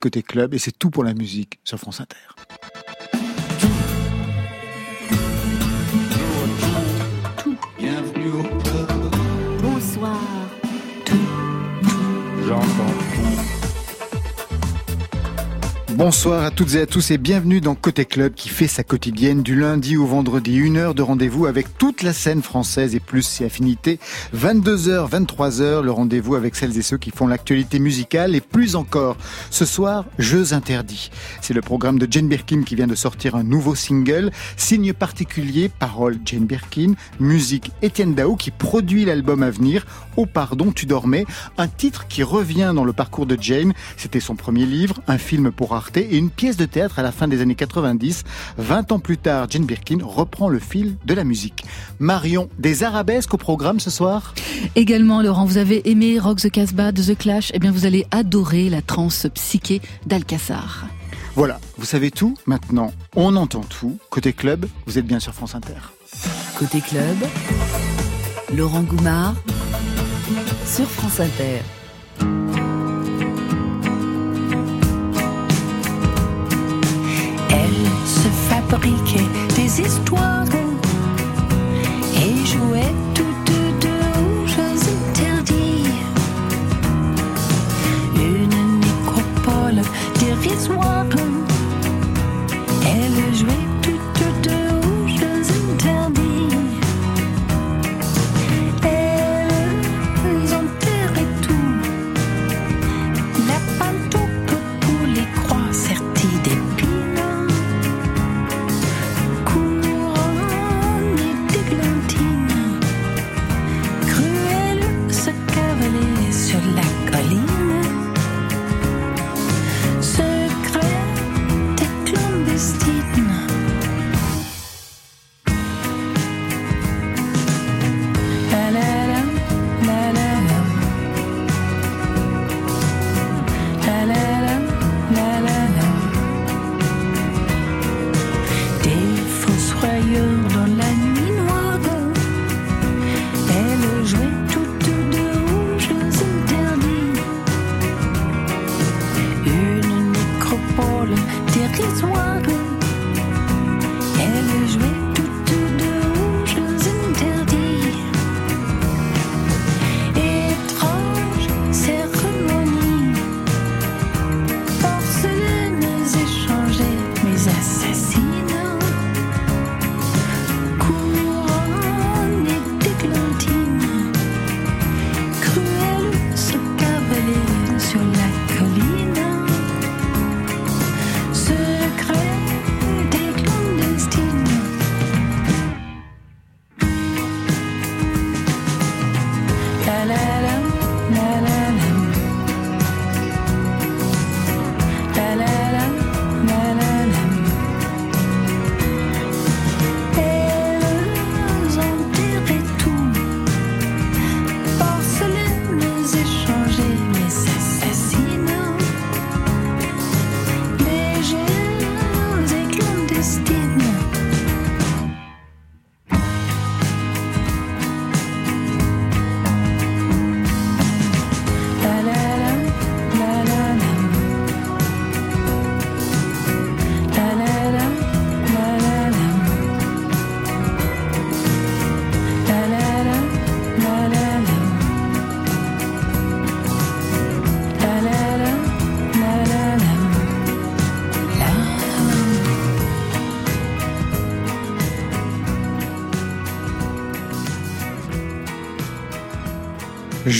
côté club, et c'est tout pour la musique sur France Inter. Bonsoir à toutes et à tous et bienvenue dans Côté Club qui fait sa quotidienne du lundi au vendredi. Une heure de rendez-vous avec toute la scène française et plus ses affinités. 22h, 23h, le rendez-vous avec celles et ceux qui font l'actualité musicale et plus encore. Ce soir, Jeux interdits. C'est le programme de Jane Birkin qui vient de sortir un nouveau single. Signe particulier, parole Jane Birkin, musique Étienne Dao qui produit l'album à venir. Oh pardon, tu dormais. Un titre qui revient dans le parcours de Jane. C'était son premier livre, un film pour Arte et une pièce de théâtre à la fin des années 90. 20 ans plus tard, Jane Birkin reprend le fil de la musique. Marion, des arabesques au programme ce soir? Également, Laurent, vous avez aimé Rock the Casbah de The Clash? Eh bien, vous allez adorer la trance psyché d'Alcassar. Voilà, vous savez tout maintenant. On entend tout. Côté club, vous êtes bien sur France Inter. Côté club, Laurent Goumard sur France Inter. Se fabriquait des histoires et jouait toutes deux aux jeux interdits. Une nécropole dérisoire. Elle jouait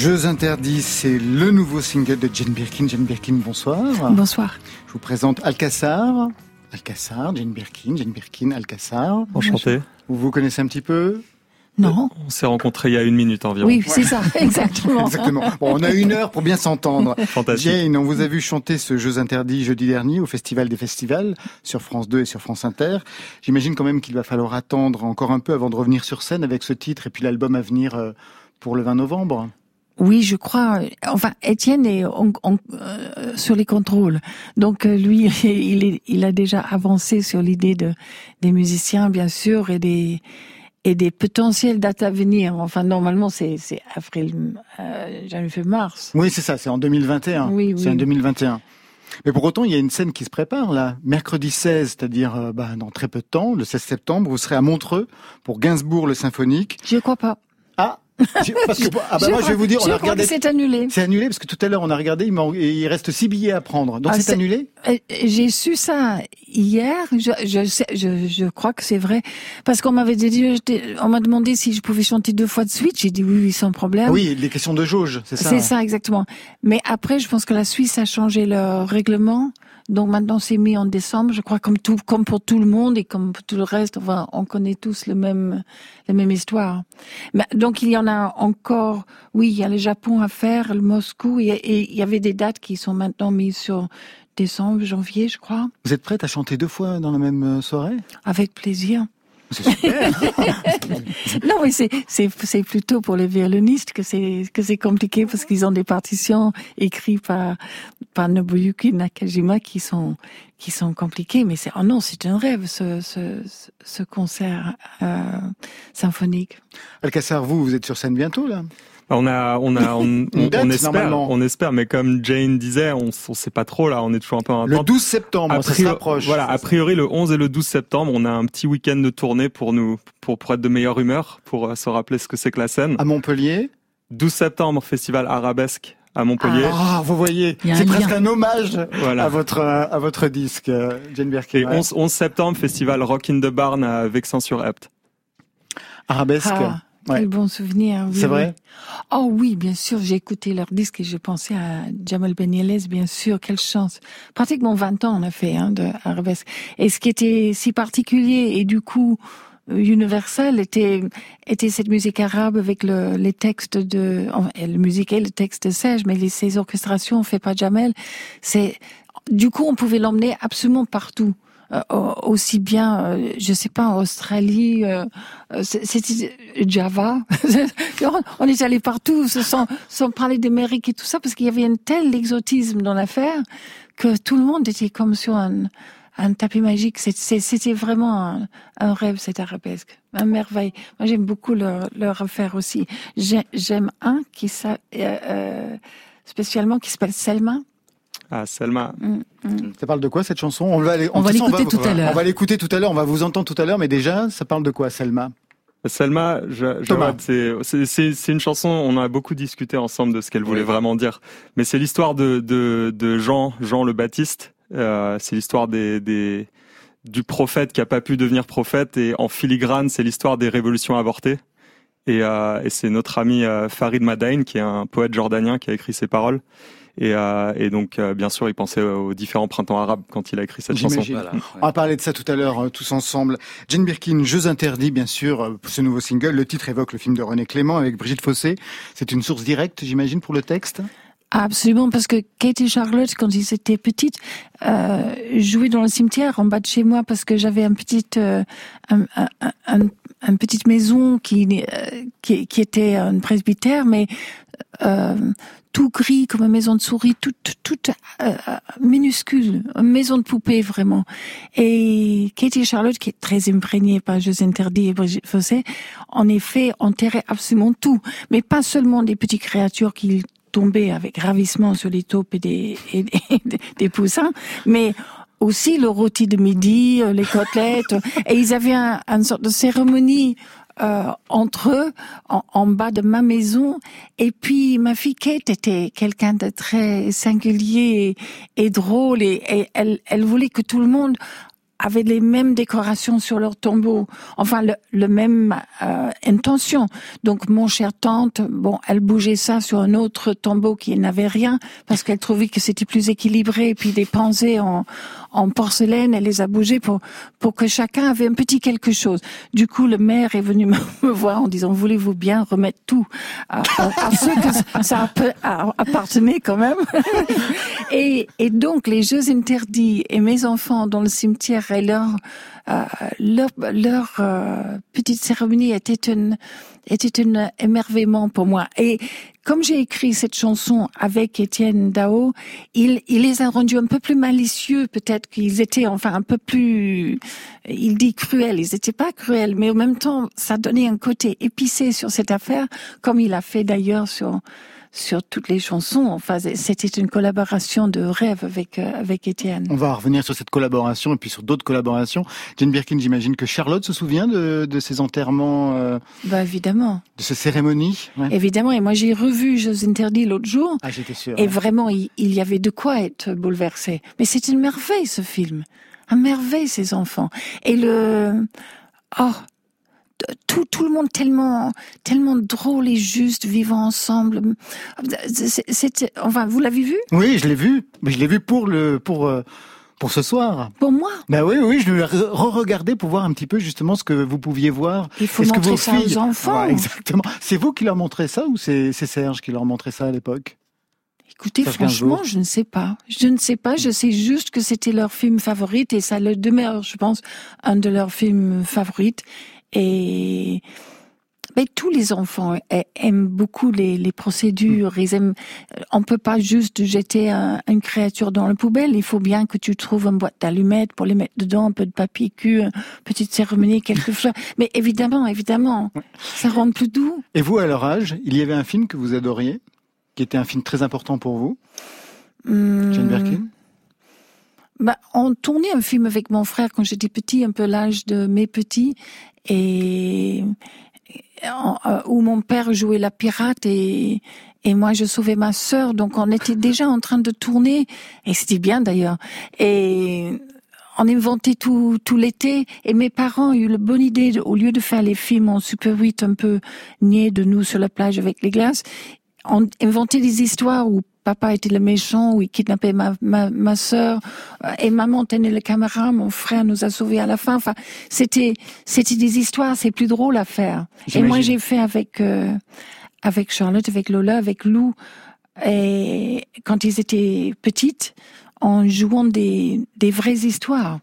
Jeux interdits, c'est le nouveau single de Jane Birkin. Jane Birkin, bonsoir. Bonsoir. Je vous présente Alcassar. Alcassar, Jane Birkin, Jane Birkin, Alcassar. Enchanté. Vous vous connaissez un petit peu? Non On s'est rencontrés il y a une minute environ. Oui, c'est ça, exactement. Exactement. Bon, on a une heure pour bien s'entendre. Fantastique. Jane, on vous a vu chanter ce Jeux interdits jeudi dernier au Festival des Festivals sur France 2 et sur France Inter. J'imagine quand même qu'il va falloir attendre encore un peu avant de revenir sur scène avec ce titre et puis l'album à venir euh, pour le 20 novembre. Oui, je crois. Enfin, Étienne est euh, sur les contrôles. Donc euh, lui, il, est, il a déjà avancé sur l'idée de des musiciens, bien sûr, et des et des potentielles dates à venir. Enfin, normalement, c'est c'est avril, euh, janvier, mars. Oui, c'est ça, c'est en 2021. Oui, oui. C'est en 2021. Mais pour autant, il y a une scène qui se prépare là. Mercredi 16, c'est-à-dire euh, bah, dans très peu de temps, le 16 septembre, vous serez à Montreux pour Gainsbourg le symphonique. Je crois pas. Ah parce que, ah bah moi je vais vous dire, on a regardé. c'est annulé. C'est annulé parce que tout à l'heure on a regardé, il, il reste six billets à prendre. Donc Ah, c'est annulé Euh, J'ai su ça hier. Je, je, sais- je, je crois que c'est vrai parce qu'on m'avait dit, on m'a demandé si je pouvais chanter deux fois de suite. J'ai dit oui, oui, sans problème. Oui, les questions de jauge, c'est ça. C'est ça exactement. Mais après, je pense que la Suisse a changé leur règlement. Donc maintenant, c'est mis en décembre. Je crois comme tout, comme pour tout le monde et comme pour tout le reste. Enfin, on connaît tous le même, la même histoire. Mais, donc il y en a encore. Oui, il y a le Japon à faire, le Moscou, et, et il y avait des dates qui sont maintenant mises sur décembre, janvier, je crois. Vous êtes prête à chanter deux fois dans la même euh, soirée? Avec plaisir. C'est super. Non, mais c'est c'est c'est plutôt pour les violonistes que c'est que c'est compliqué parce qu'ils ont des partitions écrites par par Nobuyuki Nakajima qui sont qui sont compliquées. Mais c'est oh non, c'est un rêve ce ce ce concert euh, symphonique. Alcassar, vous, vous êtes sur scène bientôt là? On a, on a, on, on, date, on espère, on espère, mais comme Jane disait, on, on sait pas trop là, on est toujours un peu en Le attente. 12 septembre, A ça se priori- rapproche. Voilà, a priori le 11 et le 12 septembre, on a un petit week-end de tournée pour nous, pour, pour être de meilleure humeur, pour euh, se rappeler ce que c'est que la scène. À Montpellier. 12 septembre, festival arabesque à Montpellier. Ah, vous voyez, c'est un presque un hommage Voilà. à votre à votre disque, euh, Jane Birkin. Et 11, 11 septembre, festival Rock in the Barn à Vexin-sur-Epte. Arabesque. Ah, Ouais. quel bon souvenir. oui, C'est oui. vrai? Oh oui, bien sûr, j'ai écouté leur disque et je pensais à Jamal Benyelez, bien sûr, quelle chance. Pratiquement 20 ans on a fait hein, de arabesque. Et ce qui était si particulier et du coup euh, universel était était cette musique arabe avec le, les textes de enfin, la musique et le texte de Serge, mais les, ces orchestrations fait pas Jamel. C'est du coup on pouvait l'emmener absolument partout. Euh, au- aussi bien, euh, je sais pas, en Australie, euh, c'était Java. on- est allé partout sans, sans parler d'Amérique et tout ça, parce qu'il y avait un tel exotisme dans l'affaire que tout le monde était comme sur un, un tapis magique. C'était vraiment un, rêve, cette arabesque. Un merveille. Moi, j'aime beaucoup leur, leur affaire aussi. J'ai- J'aime un qui euh, spécialement qui s'appelle Selma. Ah, Selma. Mm, mm. Ça parle de quoi cette chanson? On va, l'écouter tout à l'heure. On va l'écouter tout à l'heure. On va vous entendre tout à l'heure, mais déjà, ça parle de quoi, Selma? Selma, je, Thomas. Jawad, c'est c'est- c'est c'est une chanson. On a beaucoup discuté ensemble de ce qu'elle voulait Oui. vraiment dire. Mais c'est l'histoire de, de de Jean Jean le Baptiste. Euh, c'est l'histoire des, des du prophète qui a pas pu devenir prophète et en filigrane, c'est l'histoire des révolutions avortées. Et, euh, et c'est notre ami euh, Farid Madain qui est un poète jordanien qui a écrit ces paroles. Et, euh, et donc, euh, bien sûr, il pensait aux différents printemps arabes quand il a écrit cette chanson. On va parler de ça tout à l'heure, euh, tous ensemble. Jane Birkin, Jeux interdits, bien sûr, pour ce nouveau single. Le titre évoque le film de René Clément avec Brigitte Fossé. C'est une source directe, j'imagine, pour le texte? Absolument, parce que Kate et Charlotte, quand ils étaient petites, euh, jouaient dans le cimetière en bas de chez moi parce que j'avais un petit, euh, un, un, un- une petite maison qui, euh, qui, qui était un presbytère, mais euh, tout gris comme une maison de souris, toute, toute euh, minuscule, une maison de poupée vraiment. Et Katie Charlotte, qui est très imprégnée par Jeux interdits et Brigitte Fossé, en effet, enterrait absolument tout, mais pas seulement des petites créatures qui tombaient avec ravissement sur les taupes et des, et des, des poussins, mais aussi le rôti de midi, euh, les côtelettes, et ils avaient un, une sorte de cérémonie euh, entre eux en, bas de ma maison. Et puis ma fille Kate était quelqu'un de très singulier et, drôle et, elle, elle voulait que tout le monde avait les mêmes décorations sur leur tombeau, enfin le, le même euh, intention. Donc mon cher tante, bon, elle bougeait ça sur un autre tombeau qui n'avait rien parce qu'elle trouvait que c'était plus équilibré. Et puis des pensées en, en porcelaine, elle les a bougées pour pour que chacun avait un petit quelque chose. Du coup, le maire est venu me voir en disant voulez-vous bien remettre tout à, à- à ceux que ça- appartenait quand même? et, et donc les jeux interdits et mes enfants dans le cimetière et leur euh, leur, leur euh, petite cérémonie était une était un émerveillement pour moi. Et comme j'ai écrit cette chanson avec Étienne Dao, il, il les a rendus un peu plus malicieux, peut-être qu'ils étaient enfin un peu plus, il dit cruels, ils n'étaient pas cruels, mais en même temps, ça donnait un côté épicé sur cette affaire, comme il a fait d'ailleurs sur sur toutes les chansons. Enfin, c'était une collaboration de rêve avec euh, avec Étienne. On va revenir sur cette collaboration et puis sur d'autres collaborations. Jane Birkin, j'imagine que Charlotte se souvient de, de ces enterrements, euh, Bah évidemment, de ces cérémonies. Ouais. évidemment. Et moi, j'ai revu Jeux interdits l'autre jour. Ah, j'étais sûr. Et ouais. vraiment, il, il y avait de quoi être bouleversé. Mais c'est une merveille, ce film. Un merveille, ces enfants. Et le... Oh tout, tout le monde tellement, tellement drôle et juste, vivant ensemble. C'était, enfin, vous l'avez vu? Oui, je l'ai vu. Mais je l'ai vu pour le, pour, euh, pour ce soir. Pour moi, Bah oui, oui, je l'ai re-regardé pour voir un petit peu justement ce que vous pouviez voir. il faut Est-ce que montrer vos ça filles- aux enfants. Ouais, exactement. C'est vous qui leur montrez ça ou c'est Serge qui leur montrait ça à l'époque? Écoutez, franchement, je ne sais pas. Je ne sais pas. Je sais juste que c'était leur film favori et ça le demeure, je pense, un de leurs films favoris. Et mais tous les enfants aiment beaucoup les, les procédures. Ils aiment. On peut pas juste jeter un- une créature dans la poubelle. Il faut bien que tu trouves une boîte d'allumettes pour les mettre dedans, un peu de papier cul, une petite cérémonie, quelques fleurs. Mais évidemment, évidemment, ça rend plus doux. Et vous, à leur âge, il y avait un film que vous adoriez, qui était un film très important pour vous, Hum, Jane Birkin? Bah, on tournait un film avec mon frère quand j'étais petit, un peu l'âge de mes petits, et, euh, où mon père jouait la pirate et et moi je sauvais ma sœur. Donc on était déjà en train de tourner et c'était bien d'ailleurs. Et on inventait tout tout l'été et mes parents ont eu la bonne idée au lieu de faire les films en Super 8 un peu niais de nous sur la plage avec les glaces, on inventait des histoires où papa était le méchant, où il kidnappait ma, ma, ma sœur, euh, et maman tenait la caméra, mon frère nous a sauvés à la fin. Enfin, c'était, c'était des histoires, c'est plus drôle à faire. Et moi, j'ai fait avec, euh, avec Charlotte, avec Lola, avec Lou, et quand ils étaient petites, en jouant des, des vraies histoires.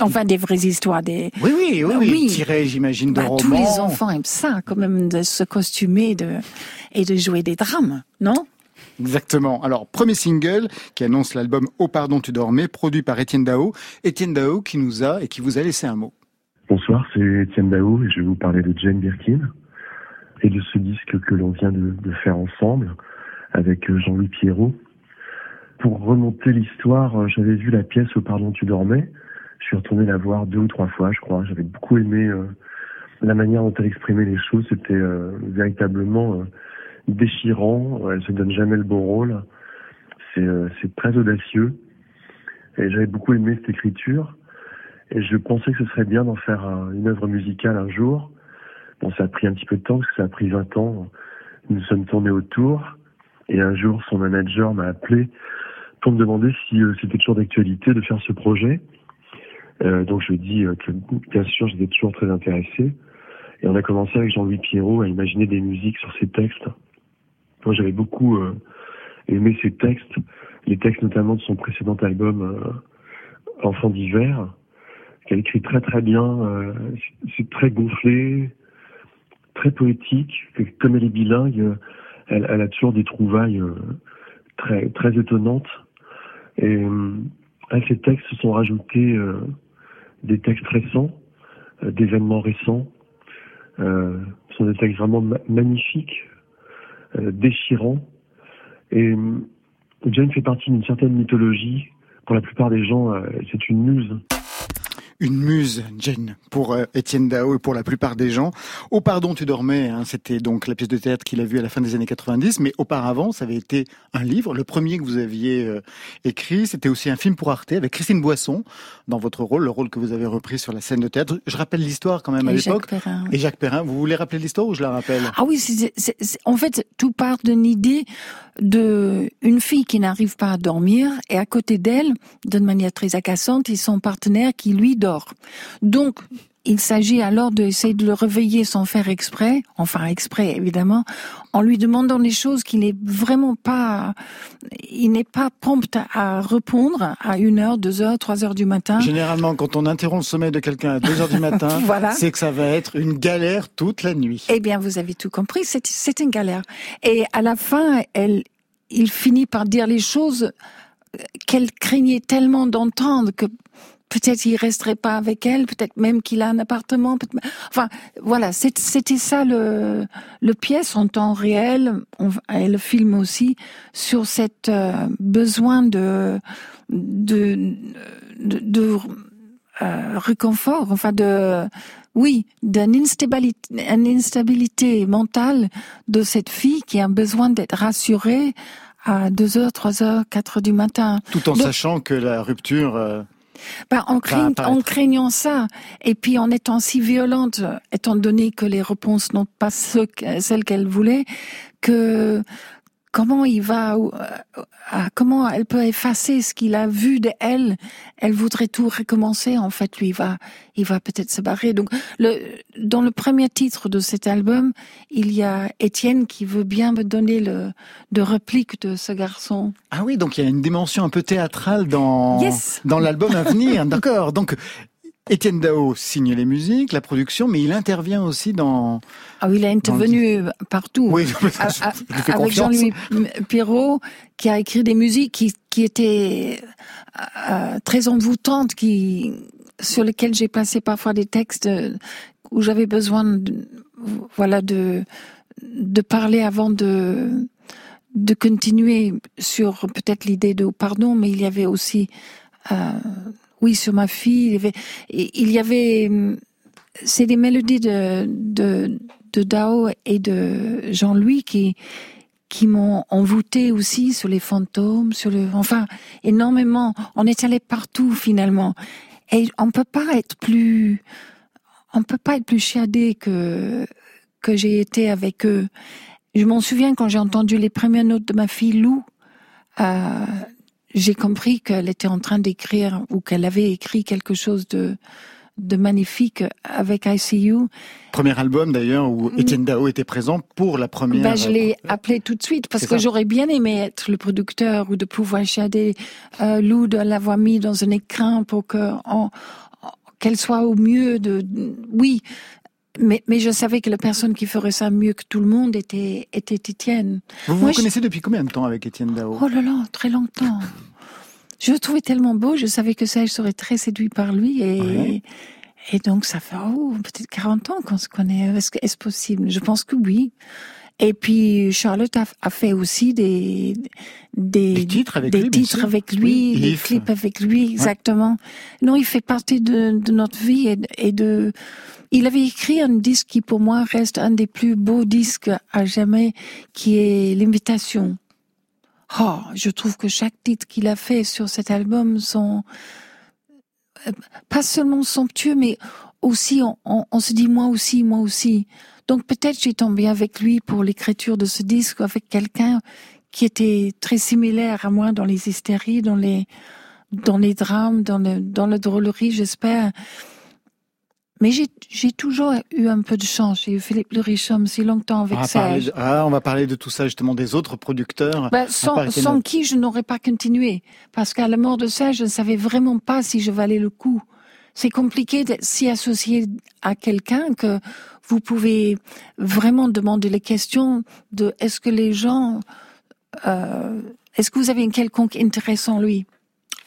Enfin, des vraies histoires, des, Oui, oui, oui, oui. Oui. Tiré, j'imagine, de bah, romans. tous les enfants aiment ça, quand même, de se costumer de, et de jouer des drames, non? Exactement. Alors, premier single qui annonce l'album Oh pardon tu dormais, produit par Étienne Dao. Étienne Dao qui nous a et qui vous a laissé un mot. Bonsoir, c'est Étienne Dao et je vais vous parler de Jane Birkin et de ce disque que l'on vient de, faire ensemble avec euh, Jean-Louis Pierrot. Pour remonter l'histoire, euh, j'avais vu la pièce Au pardon tu dormais. Je suis retourné la voir deux ou trois fois, je crois. J'avais beaucoup aimé euh, la manière dont elle exprimait les choses. C'était véritablement déchirant. Elle se donne jamais le bon rôle. C'est euh, c'est très audacieux. Et j'avais beaucoup aimé cette écriture. Et je pensais que ce serait bien d'en faire un- une œuvre musicale un jour. Bon, ça a pris un petit peu de temps, parce que ça a pris 20 ans. Nous nous sommes tournés autour. Et un jour, son manager m'a appelé pour me demander si euh, c'était toujours d'actualité de faire ce projet. Euh, donc je lui ai dit euh, que bien sûr, j'étais toujours très intéressé. Et on a commencé avec Jean-Louis Pierrot à imaginer des musiques sur ses textes. Moi, j'avais beaucoup euh, aimé ses textes, les textes notamment de son précédent album euh, Enfant d'hiver, qu'elle écrit très très bien. euh, c'est- très gonflé, très poétique. que Comme elle est bilingue, euh, elle, elle a toujours des trouvailles euh, très très étonnantes. Et euh, à ces textes se sont rajoutés euh, des textes récents, euh, d'événements récents. Euh, ce sont des textes vraiment ma- magnifiques, euh, déchirants. Et euh, Jane fait partie d'une certaine mythologie. Pour la plupart des gens, euh, c'est une muse. Une muse, Jane, pour euh, Étienne Dao et pour la plupart des gens. Oh pardon tu dormais, hein, c'était donc la pièce de théâtre qu'il a vue à la fin des années 90, mais auparavant ça avait été un livre, le premier que vous aviez euh, écrit, c'était aussi un film pour Arte avec Christine Boisson dans votre rôle, le rôle que vous avez repris sur la scène de théâtre. Je rappelle l'histoire quand même à Et l'époque. Jacques Perrin, oui. Et Jacques Perrin, vous voulez rappeler l'histoire ou je la rappelle? Ah oui, en fait, tout part d'une idée de une fille qui n'arrive pas à dormir et à côté d'elle, d'une manière très agaçante, est son partenaire qui lui dort. Donc, il s'agit alors d'essayer de le réveiller sans faire exprès, enfin exprès évidemment, en lui demandant des choses qu'il n'est vraiment pas, il n'est pas prompt à répondre à une heure, deux heures, trois heures du matin. Généralement, quand on interrompt le sommeil de quelqu'un à 2 heures du matin, Voilà. c'est que ça va être une galère toute la nuit. Eh bien, vous avez tout compris, c'est, c'est une galère. Et à la fin, elle, il finit par dire les choses qu'elle craignait tellement d'entendre que peut-être il resterait pas avec elle, peut-être même qu'il a un appartement. Enfin, voilà, c'était ça le, le pièce en temps réel, et le film aussi, sur cette euh, besoin de de de, de euh, réconfort, enfin de oui, d'une instabilité, une instabilité mentale de cette fille qui a besoin d'être rassurée à 2 heures, 3 heures, 4 heures du matin. Tout en sachant que la rupture... Bah, en, en, craignant ça, et puis en étant si violente, étant donné que les réponses n'ont pas ce, celles qu'elle voulait, que comment il va, euh, comment elle peut effacer ce qu'il a vu de elle. Elle voudrait tout recommencer. En fait, lui, il va, il va peut-être se barrer. Donc, le, dans le premier titre de cet album, il y a Étienne qui veut bien me donner le, de réplique de ce garçon. Ah oui, donc il y a une dimension un peu théâtrale dans, dans l'album à venir. D'accord. Donc, Étienne Dao signe les musiques, la production, mais il intervient aussi dans. Ah oui, il a intervenu partout. Oui, avec Jean-Louis Pirot, qui a écrit des musiques qui, qui étaient euh, très envoûtantes, qui sur lesquelles j'ai placé parfois des textes où j'avais besoin, de, voilà, de de parler avant de de continuer sur peut-être l'idée de pardon, mais il y avait aussi euh, oui, sur ma fille. Il y avait, avait c'est des mélodies de, de, de Dao et de Jean-Louis qui, qui m'ont envoûté aussi sur les fantômes, sur le, enfin, énormément. On est allé partout finalement. Et on peut pas être plus, on peut pas être plus chiadé que, que j'ai été avec eux. Je m'en souviens quand j'ai entendu les premières notes de ma fille Lou, euh, j'ai compris qu'elle était en train d'écrire ou qu'elle avait écrit quelque chose de de magnifique avec ICU. Premier album d'ailleurs où mm. Étienne Dao était présent pour la première. Ben, je l'ai appelé tout de suite parce que j'aurais bien aimé être le producteur ou de pouvoir chader euh, Lou de l'avoir mis dans un écran pour que qu'elle soit au mieux de oui mais, mais je savais que la personne qui ferait ça mieux que tout le monde était, était Étienne. Vous vous connaissez depuis combien de temps avec Étienne Dao? Oh là là, très longtemps. je le trouvais tellement beau, je savais que ça, je serais très séduit par lui et, et donc ça fait oh, peut-être 40 ans qu'on se connaît. Est-ce est possible? Je pense que oui. Et puis Charlotte a, a fait aussi des des, des titres avec des lui, titres avec lui, des clips avec lui, exactement. Non, il fait partie de, de notre vie et, et de il avait écrit un disque qui pour moi reste un des plus beaux disques à jamais, qui est L'invitation. Oh, je trouve que chaque titre qu'il a fait sur cet album sont euh, pas seulement somptueux, mais aussi on, on, se dit moi aussi, moi aussi. Donc peut-être j'ai tombé avec lui pour l'écriture de ce disque, avec quelqu'un qui était très similaire à moi dans les hystéries, dans les dans les drames, dans le dans la drôlerie, j'espère. Mais j'ai toujours eu un peu de chance. J'ai eu Philippe Le Richhomme si longtemps avec ça. Ah, on va parler de tout ça justement des autres producteurs. Ben, sans, sans qui je n'aurais pas continué. Parce qu'à la mort de ça, je ne savais vraiment pas si je valais le coup. C'est compliqué d'être si associé à quelqu'un que vous pouvez vraiment demander les questions de est-ce que les gens, euh, est-ce que vous avez un quelconque intérêt en lui?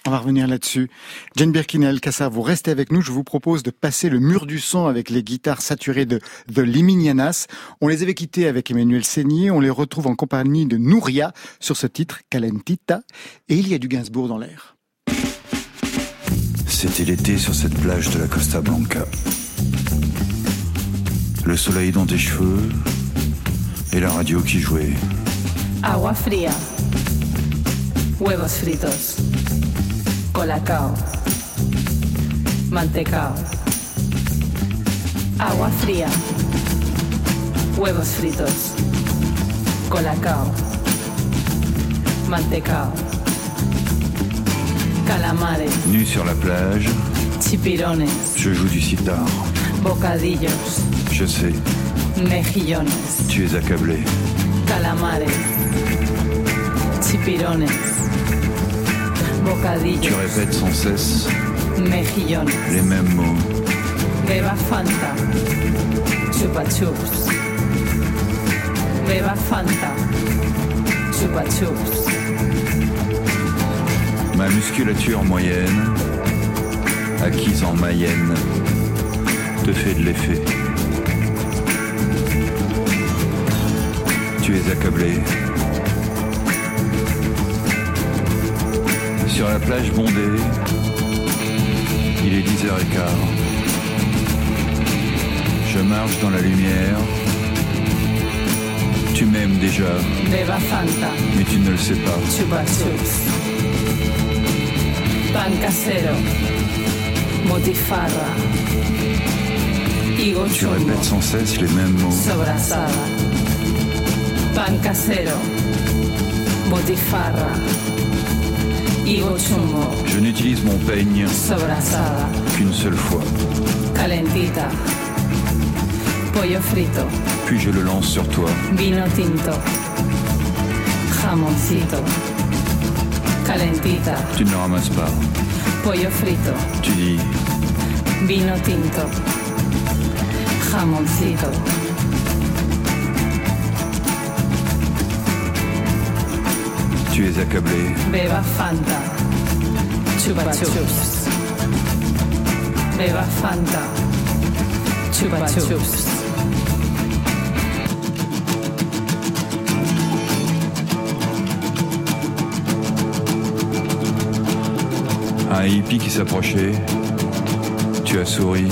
On va revenir là-dessus. Jane Birkin et Alcassa, vous restez avec nous. Je vous propose de passer le mur du son avec les guitares saturées de The Liminianas. On les avait quittés avec Emmanuel Seignier. On les retrouve en compagnie de Nouria sur ce titre, Calentita. Et il y a du Gainsbourg dans l'air. C'était l'été sur cette plage de la Costa Blanca. Le soleil dans tes cheveux et la radio qui jouait. Agua fría. Huevos fritos. colacao, mantecao, agua fría, huevos fritos, colacao, mantecao, calamares, nu sur la plage, chipirones, je joue du sitar, bocadillos, je sais, mejillones, tu es accablé, calamares, chipirones tu répètes sans cesse Mejillones. les mêmes mots. Beba Fanta, chupa chups. Beba Fanta, chupa chups. Ma musculature moyenne acquise en Mayenne, te fait de l'effet. Tu es accablé. Sur la plage bondée, il est 10h15. Je marche dans la lumière. Tu m'aimes déjà, mais tu ne le sais pas. Tu répètes sans cesse les mêmes mots. Pan casero, botifarra, higo chumbo, Je n'utilise mon peigne sobrasada. qu'une seule fois, calentita, pollo frito, puis je le lance sur toi. vino tinto, jamoncito, calentita, Tu ne le ramasses pas. pollo frito, Tu dis, vino tinto, jamoncito, tu es accablé. beba Fanta, chupa chups, beba Fanta, chupa chups. Un hippie qui s'approchait. Tu as souri.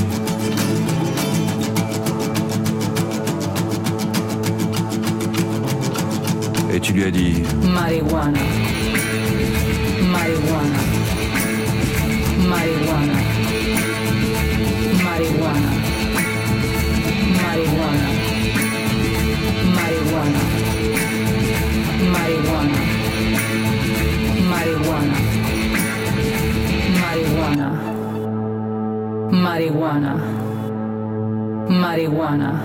Tu lui as dit, Marihuana. Marihuana. Marihuana. Marihuana. Marihuana. Marihuana. Marihuana. Marihuana. Marihuana. Marihuana. Marihuana.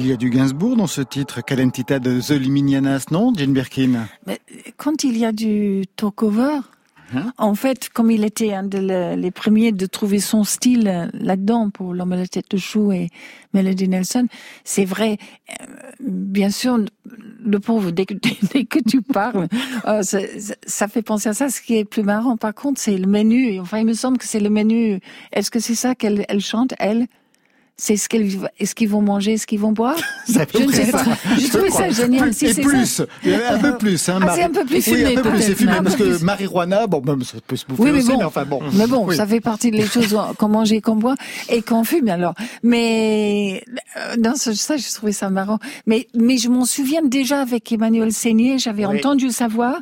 Il y a du Gainsbourg dans ce titre, Calentita de The Liminianas, non, Jane Birkin Mais quand il y a du talk-over, Hein en fait, comme il était un des premiers de trouver son style là-dedans pour l'homme à la tête de chou et Melody Nelson, c'est vrai. euh, Bien sûr, le pauvre, dès que, dès que tu parles, euh, ça, ça- ça fait penser à ça. Ce qui est plus marrant, par contre, c'est le menu. Enfin, il me semble que c'est le menu. Est-ce que c'est ça qu'elle elle chante, elle? C'est ce qu'elle, est-ce qu'ils vont manger, est-ce qu'ils vont boire? Je ne sais pas. Je trouvé crois. ça génial. Si et c'est plus, un peu plus. Hein, Ah, c'est un peu plus oui, fumé, un peu plus, c'est fumé, parce que plus. marijuana, bon, même ça peut se bouffer Oui, mais aussi, bon. mais enfin bon. Mais bon, Oui. ça fait partie des choses qu'on mange et qu'on boit et qu'on fume alors. Mais euh, dans ce, ça, je trouvais ça marrant. Mais mais je m'en souviens déjà avec Emmanuel Seigné, j'avais Oui. entendu sa voix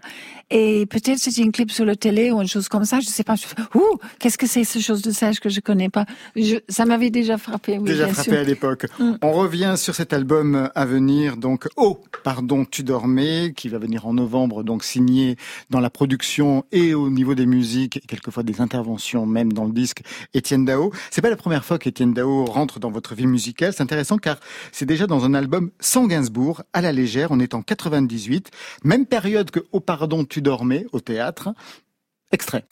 et peut-être c'était une clip sur le télé ou une chose comme ça, je sais pas. Je fais, Ouh, qu'est-ce que c'est ce chose de sage que je connais pas je, Ça m'avait déjà frappé. Oui, Déjà bien frappé sûr. à l'époque. Mm. On revient sur cet album à venir, donc Oh, pardon, tu dormais, qui va venir en novembre, donc signé dans la production et au niveau des musiques, et quelquefois des interventions même dans le disque, Étienne Dao. C'est pas la première fois qu'Étienne Dao rentre dans votre vie musicale. C'est intéressant car c'est déjà dans un album sans Gainsbourg, à la légère. On est en 98, même période que Oh, pardon, tu dormais au théâtre. Extrait.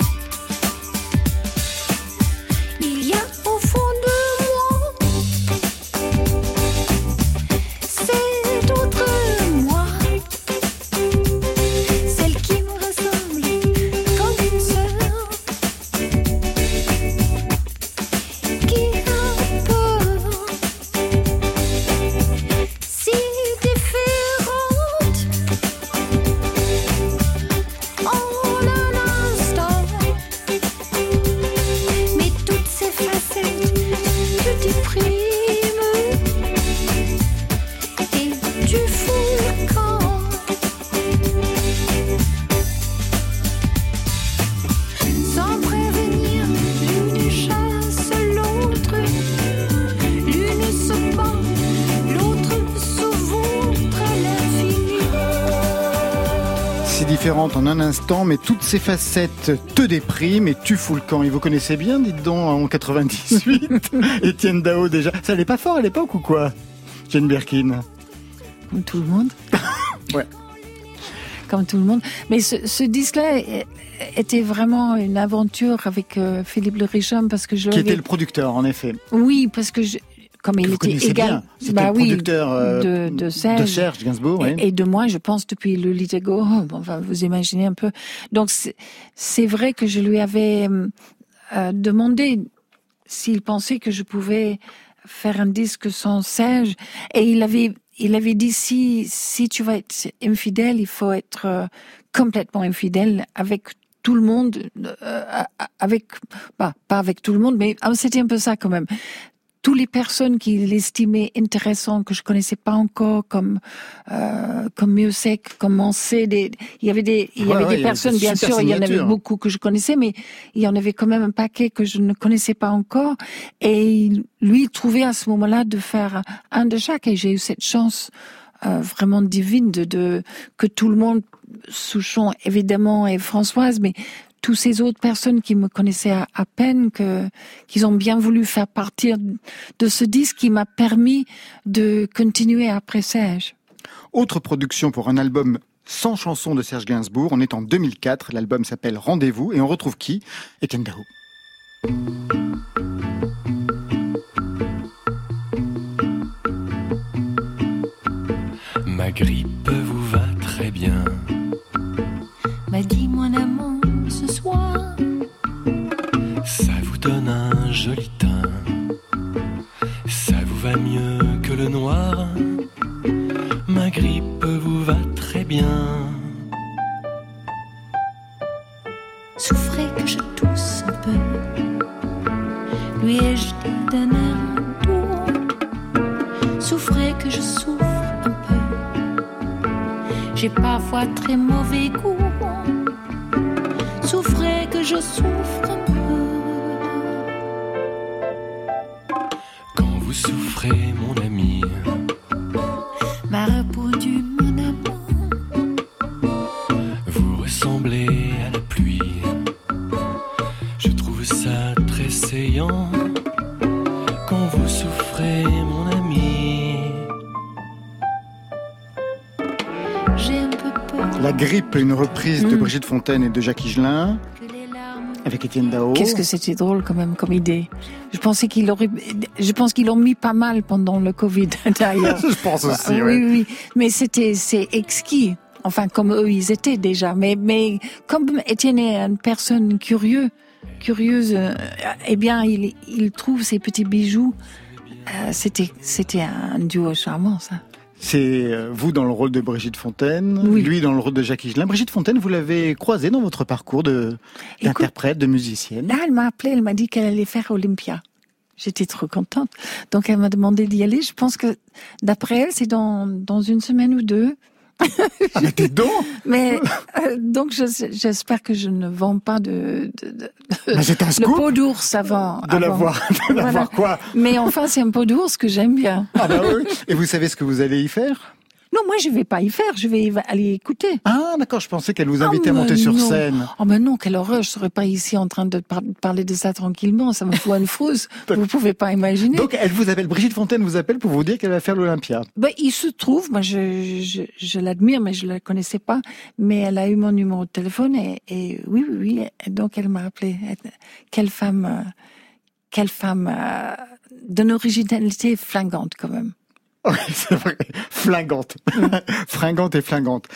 En un instant, mais toutes ces facettes te dépriment et tu fous le camp. Et vous connaissez bien, dites donc, en 98, Étienne Dao déjà. Ça allait pas fort à l'époque ou quoi Jane Birkin? Comme tout le monde. Ouais. Comme tout le monde. Mais ce, ce disque-là était vraiment une aventure avec euh, Philippe Le Richaume parce que je Qui était le producteur, en effet. Oui, parce que je- comme il était égal. C'était bah oui, producteur euh, de, de Serge. de Serge Gainsbourg. oui. Et, et de moi, je pense, depuis le Litigo, oh, enfin, vous imaginez un peu. Donc, c'est- vrai que je lui avais euh, euh, demandé s'il pensait que je pouvais faire un disque sans Serge. Et il avait, il avait dit, si, si tu vas être infidèle, il faut être euh, complètement infidèle avec tout le monde, euh, avec, bah, pas avec tout le monde, mais ah, c'était un peu ça quand même toutes les personnes qu'il estimait intéressantes que je connaissais pas encore comme euh, comme Miosek, comme Mancé, des il y avait des il y Ouais, avait ouais, des personnes bien sûr, il y en avait beaucoup que je connaissais mais il y en avait quand même un paquet que je ne connaissais pas encore. Et lui il trouvait à ce moment-là de faire un de chaque. Et j'ai eu cette chance euh, vraiment divine de, de que tout le monde Souchon évidemment et Françoise mais toutes ces autres personnes qui me connaissaient à, peine, qu'ils ont bien voulu faire partir de ce disque qui m'a permis de continuer après Serge. Autre production pour un album sans chanson de Serge Gainsbourg. On est en 2004. L'album s'appelle Rendez-vous et on retrouve qui? Étienne. Très mauvais goût. Souffrez que je souffre de Mm. Brigitte Fontaine et de Jacques Higelin avec Étienne Dao. Qu'est-ce que c'était drôle quand même comme idée. Je pensais qu'il aurait, je pense qu'ils l'ont mis pas mal pendant le Covid d'ailleurs. Je pense aussi, Ah. Oui, oui, mais c'était, c'est exquis. Enfin, comme eux, ils étaient déjà. Mais, mais comme Étienne est une personne curieuse, curieuse, euh, eh bien, il, il trouve ces petits bijoux. Euh, c'était, c'était un duo charmant, ça. C'est euh, vous dans le rôle de Brigitte Fontaine, Oui. lui dans le rôle de Jacques Higelin. Brigitte Fontaine, vous l'avez croisée dans votre parcours de d'interprète, de musicienne. Là, elle m'a appelé, elle m'a dit qu'elle allait faire Olympia. J'étais trop contente. Donc, elle m'a demandé d'y aller. Je pense que, d'après elle, c'est dans, dans une semaine ou deux. Mais t'es donc Mais, euh, donc, je- j'espère que je ne vends pas de, de, de- Bah, un le scoop pot d'ours avant. de la avant. voir, de la Voilà. quoi Mais enfin, c'est un pot d'ours que j'aime bien. Ah bah oui. Et vous savez ce que vous allez y faire? Non, moi, je vais pas y faire. Je vais aller écouter. Ah d'accord, je pensais qu'elle vous Ah, invitait à mais monter sur non. scène. Oh ben non, quelle horreur. Je serais pas ici en train de par- parler de ça tranquillement. Ça me fout une frousse. Vous pouvez pas imaginer. Donc elle vous appelle, Brigitte Fontaine vous appelle pour vous dire qu'elle va faire l'Olympia. Ben, il se trouve, moi je, je, je l'admire, mais je la connaissais pas. Mais elle a eu mon numéro de téléphone et, et oui, oui, oui. Et donc elle m'a appelé. Elle- Quelle femme, euh, quelle femme euh, d'une originalité flingante quand même. Oui, c'est vrai. Flingante. Fringante et flingante.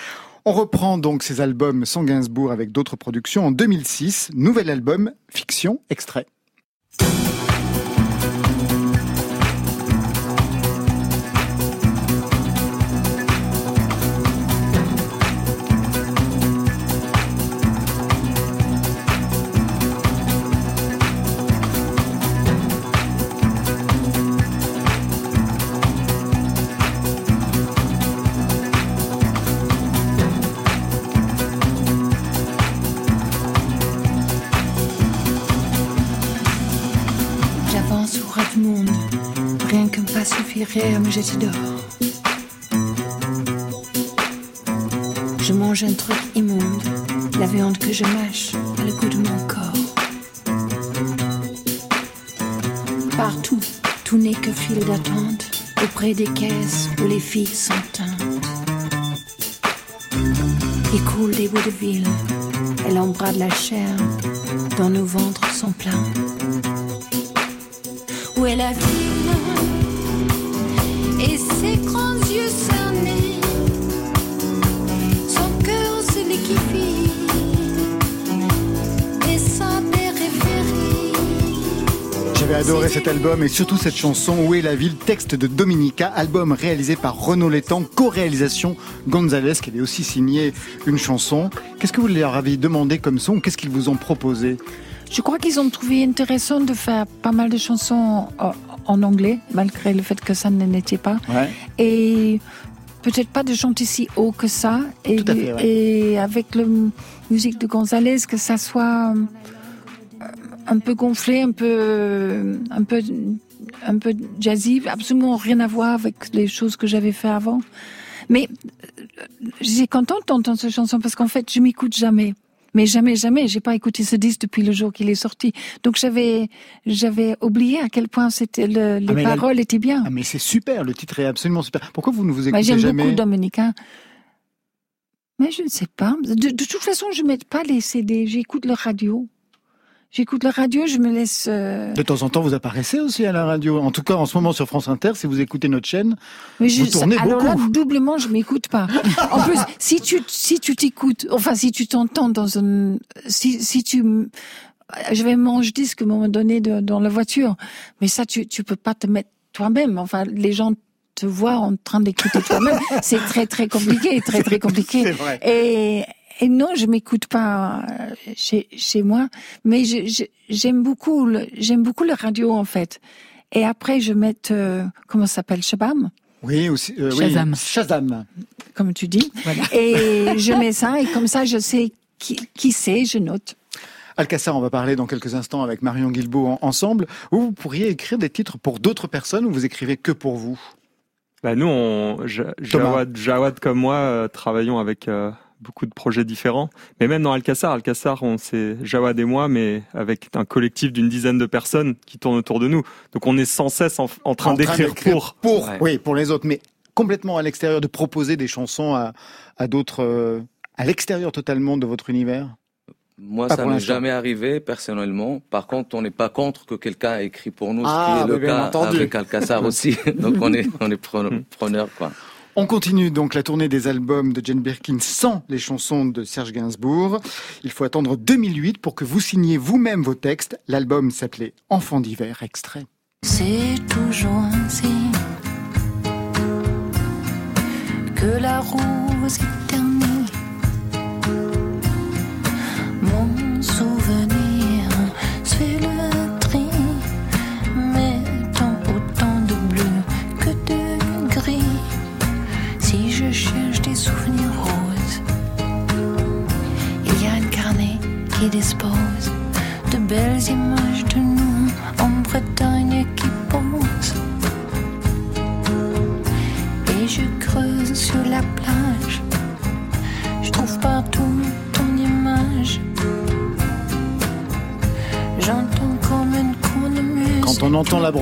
On reprend donc ces albums sans Gainsbourg avec d'autres productions. En 2006, nouvel album, Fiction, extrait. Je mange un truc immonde. La viande que je mâche a le goût de mon corps. Partout, tout n'est que file d'attente. Auprès des caisses où les filles sont teintes. Il coule des bouts de ville. Elle embrade la chair dont nos ventres sont pleins. Où est la ville adoré cet album et surtout cette chanson Où est la ville? Texte de Dominica, album réalisé par Renaud Létang, co-réalisation Gonzalez qui avait aussi signé une chanson. Qu'est-ce que vous leur avez demandé comme son? Qu'est-ce qu'ils vous ont proposé? Je crois qu'ils ont trouvé intéressant de faire pas mal de chansons en, anglais, malgré le fait que ça ne l'était pas. Ouais. Et peut-être pas de chanter si haut que ça. Et, Tout à fait, ouais. et avec la musique de Gonzalez, que ça soit euh, un peu gonflé, un peu, un peu, un peu jazzy, absolument rien à voir avec les choses que j'avais fait avant. Mais euh, j'ai contente d'entendre cette chanson parce qu'en fait, je m'écoute jamais. Mais jamais, jamais, j'ai pas écouté ce disque depuis le jour qu'il est sorti. Donc j'avais, j'avais oublié à quel point c'était le, les Ah, paroles étaient bien. Ah mais c'est super, le titre est absolument super. Pourquoi vous ne vous Bah, écoutez J'aime jamais beaucoup Dominica. Mais je ne sais pas. De, de toute façon, je ne mets pas les CD. J'écoute le radio. J'écoute le radio, je me laisse. euh, De temps en temps, vous apparaissez aussi à la radio. En tout cas, en ce moment sur France Inter, si vous écoutez notre chaîne, Mais je, vous tournez alors là, beaucoup. doublement, je m'écoute pas. En plus, si tu si tu t'écoutes, enfin si tu t'entends dans un, si si tu, je vais manger disque à un moment donné de- dans la voiture, mais ça tu tu peux pas te mettre toi-même. Enfin, les gens te voient en train d'écouter toi-même. C'est très très compliqué, très très compliqué. C'est vrai. Et et non, je m'écoute pas euh, chez chez moi, mais j'aime beaucoup le j'aime beaucoup la radio en fait. Et après, je mets euh, comment ça s'appelle Shabam? Oui, aussi, euh, oui, Shazam. Shazam. comme tu dis. Et je mets ça, et comme ça, je sais qui, qui c'est, je note. Alcassar, on va parler dans quelques instants avec Marion Guilbault en- ensemble. Vous, vous pourriez écrire des titres pour d'autres personnes ou vous écrivez que pour vous? Bah nous, on, Jawad, Jawad comme moi, euh, travaillons avec euh, beaucoup de projets différents. Mais même dans Alcassar, Alcassar, on c'est Jawad et moi, mais avec un collectif d'une dizaine de personnes qui tournent autour de nous. Donc on est sans cesse en, en train En d'écrire pour. Pour, Ouais. oui, pour les autres, mais complètement à l'extérieur, de proposer des chansons à, à d'autres, euh, à l'extérieur totalement de votre univers? Moi, Pas ça l'instant. jamais arrivé personnellement. Par contre, on n'est pas contre que quelqu'un ait écrit pour nous, Ah, ce qui est le bien cas entendu. avec Alcassar aussi. Donc on est on est pre- preneur quoi. On continue donc la tournée des albums de Jane Birkin sans les chansons de Serge Gainsbourg. Il faut attendre 2008 pour que vous signiez vous-même vos textes. L'album s'appelait Enfant d'hiver, extrait. C'est toujours ainsi que la rose éternue.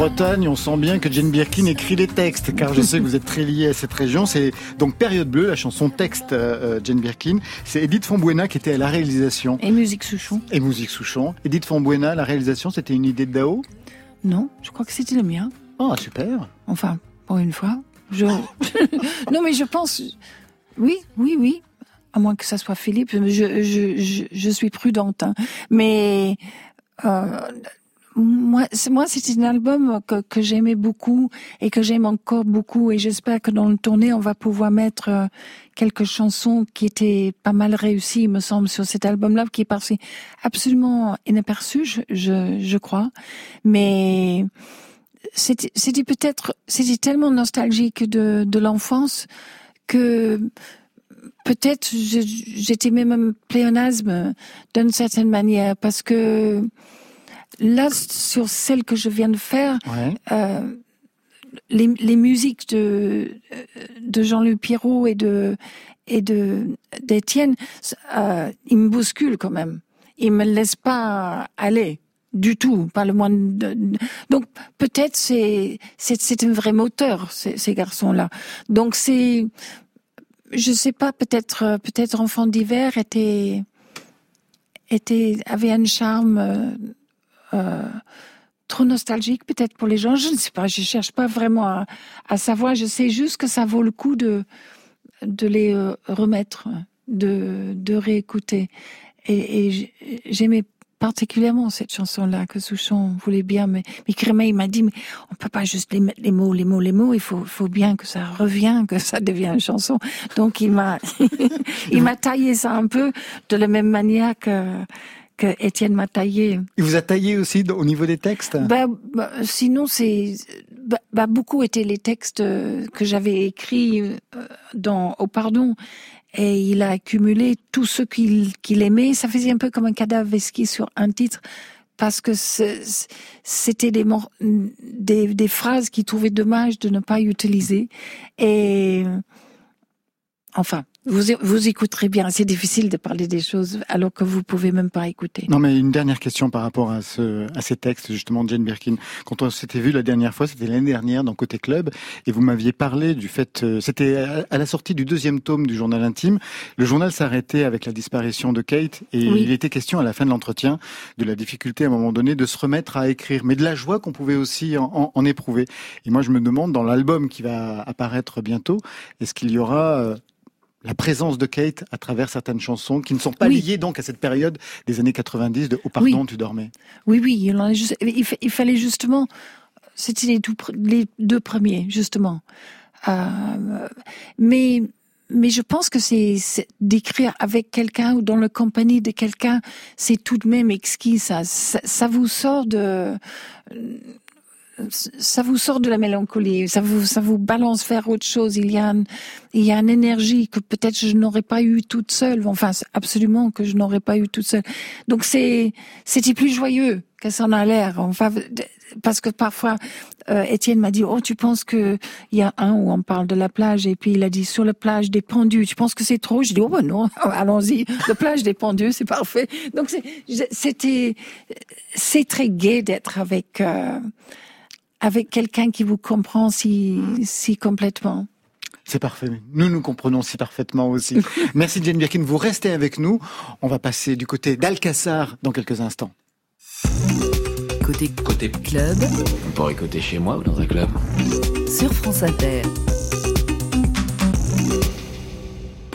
Bretagne, on sent bien que Jane Birkin écrit les textes, car je sais que vous êtes très lié à cette région. C'est donc Période Bleue, la chanson texte euh, euh, Jane Birkin. C'est Edith Fonbuena qui était à la réalisation. Et musique Souchon Et musique Souchon. Edith Fonbuena, la réalisation, c'était une idée de Dao? Non, je crois que c'était le mien. Oh, super Enfin, pour une fois. Je... non, mais je pense. Oui, oui, oui. À moins que ça soit Philippe. Je, je, je, je suis prudente. hein. Mais euh, moi, moi, c'est un album que, que j'aimais beaucoup et que j'aime encore beaucoup. Et j'espère que dans le tournée, on va pouvoir mettre euh, quelques chansons qui étaient pas mal réussies, il me semble, sur cet album-là, qui est passé absolument inaperçu, je, je, je crois. Mais c'était peut-être c'était tellement nostalgique de de l'enfance que peut-être j'étais même un pléonasme d'une certaine manière parce que là sur celle que je viens de faire Ouais. euh, les, les musiques de de Jean-Luc Pierrot et de et de d'Étienne euh, ils me bousculent quand même ils me laissent pas aller du tout, pas le moins. De... Donc peut-être c'est c'est c'est un vrai moteur ces, ces garçons-là. Donc c'est je sais pas peut-être euh, peut-être enfant d'hiver était était avait un charme euh, euh, trop nostalgique peut-être pour les gens. Je ne sais pas, je cherche pas vraiment à, savoir. Je sais juste que ça vaut le coup de de les euh, remettre, de de réécouter. Et, j'aimais particulièrement cette chanson-là que Souchon voulait bien, mais, mais Crémet, il m'a dit, mais on peut pas juste les mettre les mots, les mots, les mots, il faut, faut bien que ça revienne, que ça devienne une chanson. Donc il m'a, il m'a taillé ça un peu de la même manière que, que Étienne m'a taillé. Il vous a taillé aussi au niveau des textes? Bah, bah, sinon, c'est bah, bah, beaucoup étaient les textes euh, que j'avais écrits euh, dans au pardon. Et il a accumulé tout ce qu'il aimait. Ça faisait un peu comme un cadavre esquis sur un titre, parce que c'était des, des, des phrases qu'il trouvait dommage de ne pas utiliser. Et enfin, vous, vous écouterez bien. C'est difficile de parler des choses alors que vous pouvez même pas écouter. Non, mais une dernière question par rapport à, ce, à ces textes, justement, de Jane Birkin. Quand on s'était vu la dernière fois, c'était l'année dernière dans Côté Club, et vous m'aviez parlé du fait, euh, c'était à, la sortie du deuxième tome du journal intime. Le journal s'arrêtait avec la disparition de Kate, et Oui. il était question à la fin de l'entretien de la difficulté à un moment donné de se remettre à écrire, mais de la joie qu'on pouvait aussi en, en- en éprouver. Et moi, je me demande, dans l'album qui va apparaître bientôt, est-ce qu'il y aura euh, la présence de Kate à travers certaines chansons qui ne sont pas Oui. liées donc à cette période des années 90 de Oh pardon, tu dormais. Oui, oui, il, en a juste- il fa- il fallait justement, c'était les, deux premiers, justement. Euh, mais, mais je pense que c'est c'est d'écrire avec quelqu'un ou dans la compagnie de quelqu'un, c'est tout de même exquis. Ça, ça, ça vous sort de, ça vous sort de la mélancolie, ça vous, ça vous balance vers autre chose. Il y a, un- il y a une énergie que peut-être je n'aurais pas eu toute seule. Enfin, absolument que je n'aurais pas eu toute seule. Donc c'est, c'était plus joyeux que ça en a l'air? Enfin, parce que parfois, euh, Étienne m'a dit, oh, tu penses que il y a un où on parle de la plage? Et puis il a dit sur la plage des pendus. Tu penses que c'est trop? Je dis, oh ben non, allons-y. La plage des pendus, c'est parfait. Donc c'était, c'est très gai d'être avec. euh, avec quelqu'un qui vous comprend si, si complètement. C'est parfait. Nous nous comprenons si parfaitement aussi. Merci Jane Birkin. Vous restez avec nous. On va passer du côté d'Alcassar dans quelques instants. Côté, Côté club, On pourrait côté chez moi ou dans un club? sur France Inter.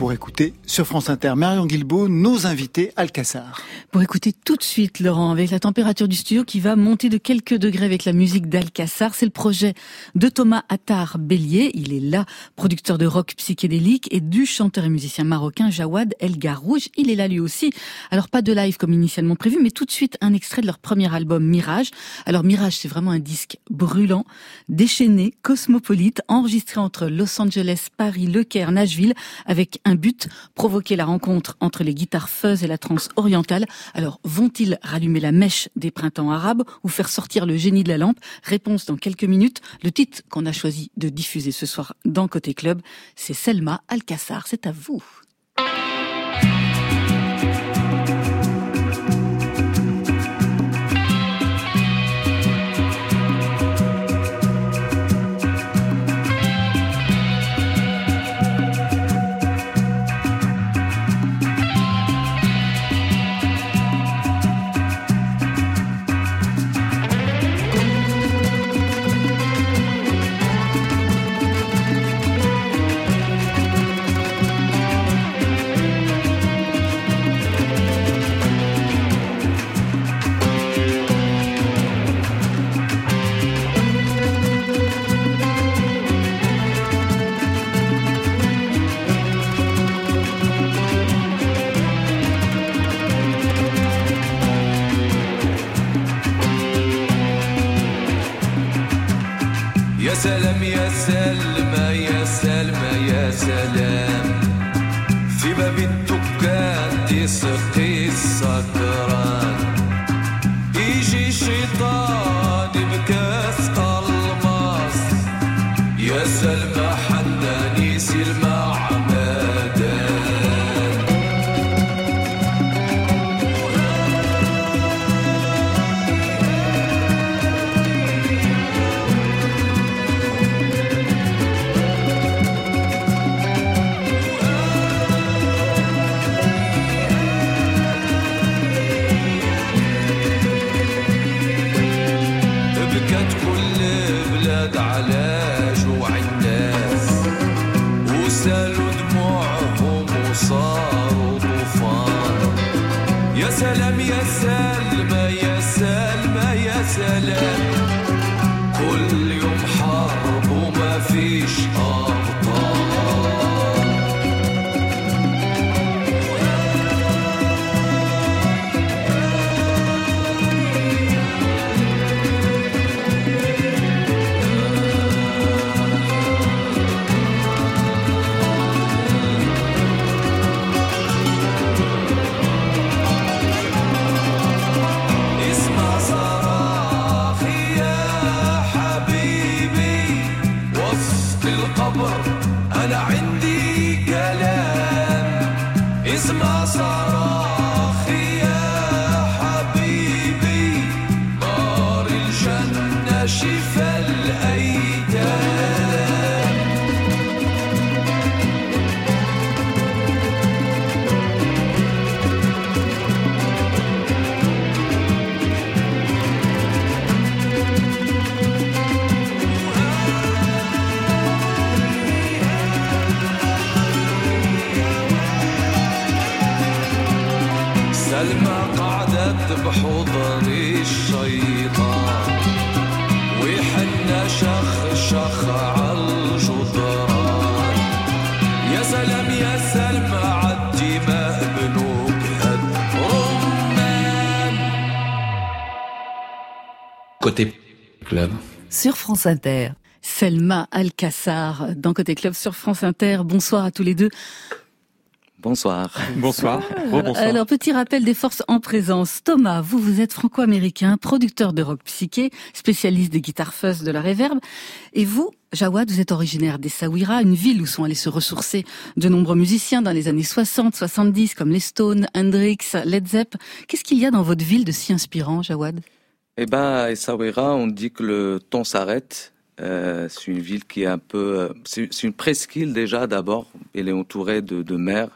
Pour écouter sur France Inter, Marion Guilbault, nos invités Alcassar. Pour écouter tout de suite, Laurent, avec la température du studio qui va monter de quelques degrés avec la musique d'Alcassar. C'est le projet de Thomas Attar Bélier. Il est là, producteur de rock psychédélique et du chanteur et musicien marocain Jawad El Garouj. Il est là lui aussi. Alors pas de live comme initialement prévu, mais tout de suite un extrait de leur premier album Mirage. Alors Mirage, c'est vraiment un disque brûlant, déchaîné, cosmopolite, enregistré entre Los Angeles, Paris, Le Caire, Nashville, avec un but, provoquer la rencontre entre les guitares fuzz et la trance orientale. Alors, vont-ils rallumer la mèche des printemps arabes ou faire sortir le génie de la lampe? Réponse dans quelques minutes. Le titre qu'on a choisi de diffuser ce soir dans Côté Club, c'est Selma Alcassar. C'est à vous. يا سلام يا سلمى عالدماء بنوجهد رمان Côté club. Sur France Inter. Selma Alcassar dans Côté Club sur France Inter. Bonsoir à tous les deux. Bonsoir. Bonsoir. Rebonsoir. Alors, petit rappel des forces en présence. Thomas, vous, vous êtes franco-américain, producteur de rock psyché, spécialiste des guitares fuzz de la réverb. Et vous, Jawad, vous êtes originaire d'Essaouira, une ville où sont allés se ressourcer de nombreux musiciens dans les années 60, 70, comme les Stones, Hendrix, Led Zepp. Qu'est-ce qu'il y a dans votre ville de si inspirant, Jawad? Eh ben, à Essaouira, on dit que le temps s'arrête. Euh, c'est une ville qui est un peu, euh, c'est c'est une presqu'île déjà d'abord. Elle est entourée de, de mer.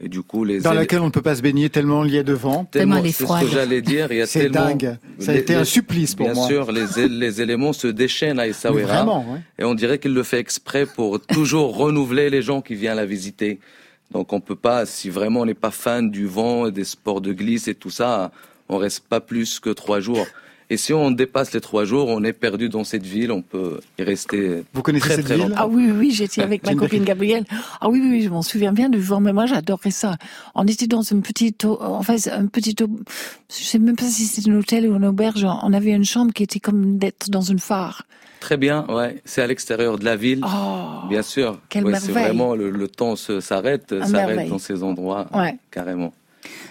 Et du coup, les Dans laquelle on ne peut pas se baigner tellement il y a de vent. tellement, c'est ce que j'allais dire. Il y a C'est tellement, dingue. Ça a les- été un supplice pour bien moi. sûr, les, é- les éléments se déchaînent à Essaouira. Vraiment, ouais. Et on dirait qu'il le fait exprès pour toujours renouveler les gens qui viennent la visiter. Donc on peut pas, si vraiment on n'est pas fan du vent et des sports de glisse et tout ça, on reste pas plus que trois jours. Et si on dépasse les trois jours, on est perdu dans cette ville, on peut y rester Vous connaissez très, cette très ville longtemps. Ah oui, oui, j'étais avec ma copine. Gabrielle. Ah oui, oui, je m'en souviens bien du vent, mais moi j'adorais ça. On était dans une petite, en fait, un petit, je sais même pas si c'était un hôtel ou une auberge. On avait une chambre qui était comme d'être dans une phare. Très bien, ouais. C'est à l'extérieur de la ville, Oh, bien sûr. quelle Ouais, c'est merveille. vraiment le, le temps s'arrête, Ah, s'arrête dans ces endroits, Ouais. carrément.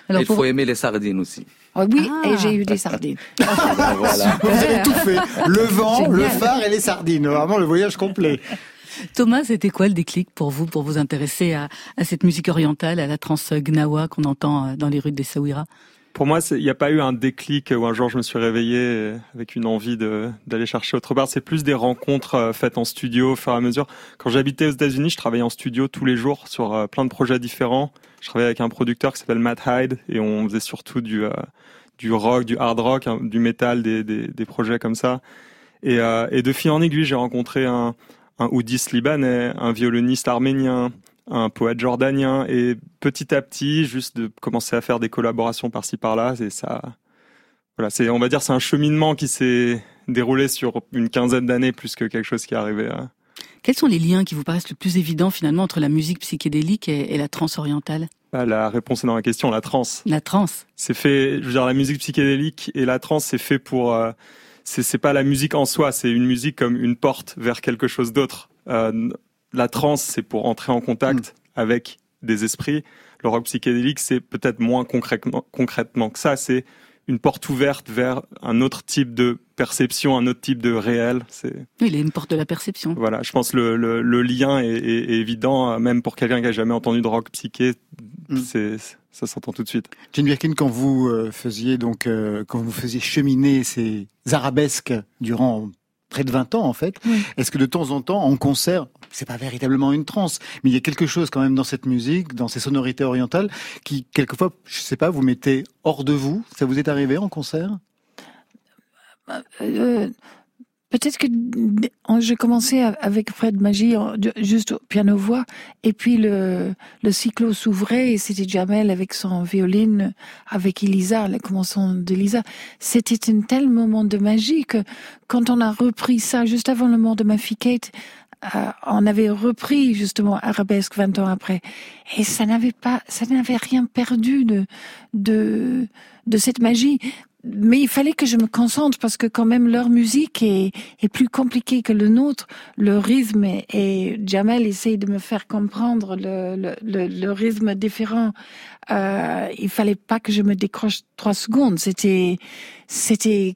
Alors, Et il pour- faut aimer les sardines aussi. Ah oui, Ah. et j'ai eu des sardines. Voilà. Vous avez tout fait. Le vent, le phare et les sardines. Vraiment le voyage complet. Thomas, c'était quoi le déclic pour vous, pour vous intéresser à, à cette musique orientale, à la trance gnawa qu'on entend euh, dans les rues d'Essaouira Pour moi, il n'y a pas eu un déclic où un jour je me suis réveillé avec une envie d'aller chercher autre part. C'est plus des rencontres euh, faites en studio au fur et à mesure. Quand j'habitais aux États-Unis, je travaillais en studio tous les jours sur euh, plein de projets différents. Je travaillais avec un producteur qui s'appelle Matt Hyde et on faisait surtout du, euh, rock, du hard rock, hein, du métal, des, projets comme ça. Et, euh, et de fil en aiguille, j'ai rencontré un, un oudiste libanais, un violoniste arménien, un poète jordanien et petit à petit juste de commencer à faire des collaborations par-ci par-là et ça voilà c'est on va dire c'est un cheminement qui s'est déroulé sur une quinzaine d'années plus que quelque chose qui est arrivé à... Quels sont les liens qui vous paraissent le plus évidents finalement entre la musique psychédélique et, et la trance orientale à la réponse est dans la question la trance La trance. c'est fait je veux dire la musique psychédélique et la trance c'est fait pour euh, c'est pas la musique en soi c'est une musique comme une porte vers quelque chose d'autre. Euh, la trance c'est pour entrer en contact avec des esprits. Le rock psychédélique c'est peut-être moins concrètement concrètement que ça c'est une porte ouverte vers un autre type de perception un autre type de réel c'est Oui, il est une porte de la perception. voilà je pense le le, le lien est, est- est évident même pour quelqu'un qui a jamais entendu de rock psyché Mm. c'est ça s'entend tout de suite Jane Birkin, quand vous euh, faisiez donc euh, quand vous faisiez cheminer ces arabesques durant près de 20 ans en fait, est-ce que de temps en temps en concert, c'est pas véritablement une transe, mais il y a quelque chose quand même dans cette musique, dans ces sonorités orientales qui quelquefois, je sais pas, vous mettez hors de vous. Ça vous est arrivé en concert? Euh, peut-être que j'ai commencé avec Fred Magie juste au piano voix et puis le le cyclo s'ouvrait et c'était Jamel avec son violine avec Elisa, la commençant d'Elisa. C'était un tel moment de magie que quand on a repris ça juste avant le mort de ma fille Kate, euh, on avait repris justement Arabesque 20 ans après et ça n'avait pas ça n'avait rien perdu de de de cette magie mais il fallait que je me concentre parce que quand même leur musique est, est plus compliquée que le nôtre. Le rythme et Jamel essaye de me faire comprendre le, le, le, le rythme différent. Euh, il fallait pas que je me décroche trois secondes. C'était, c'était,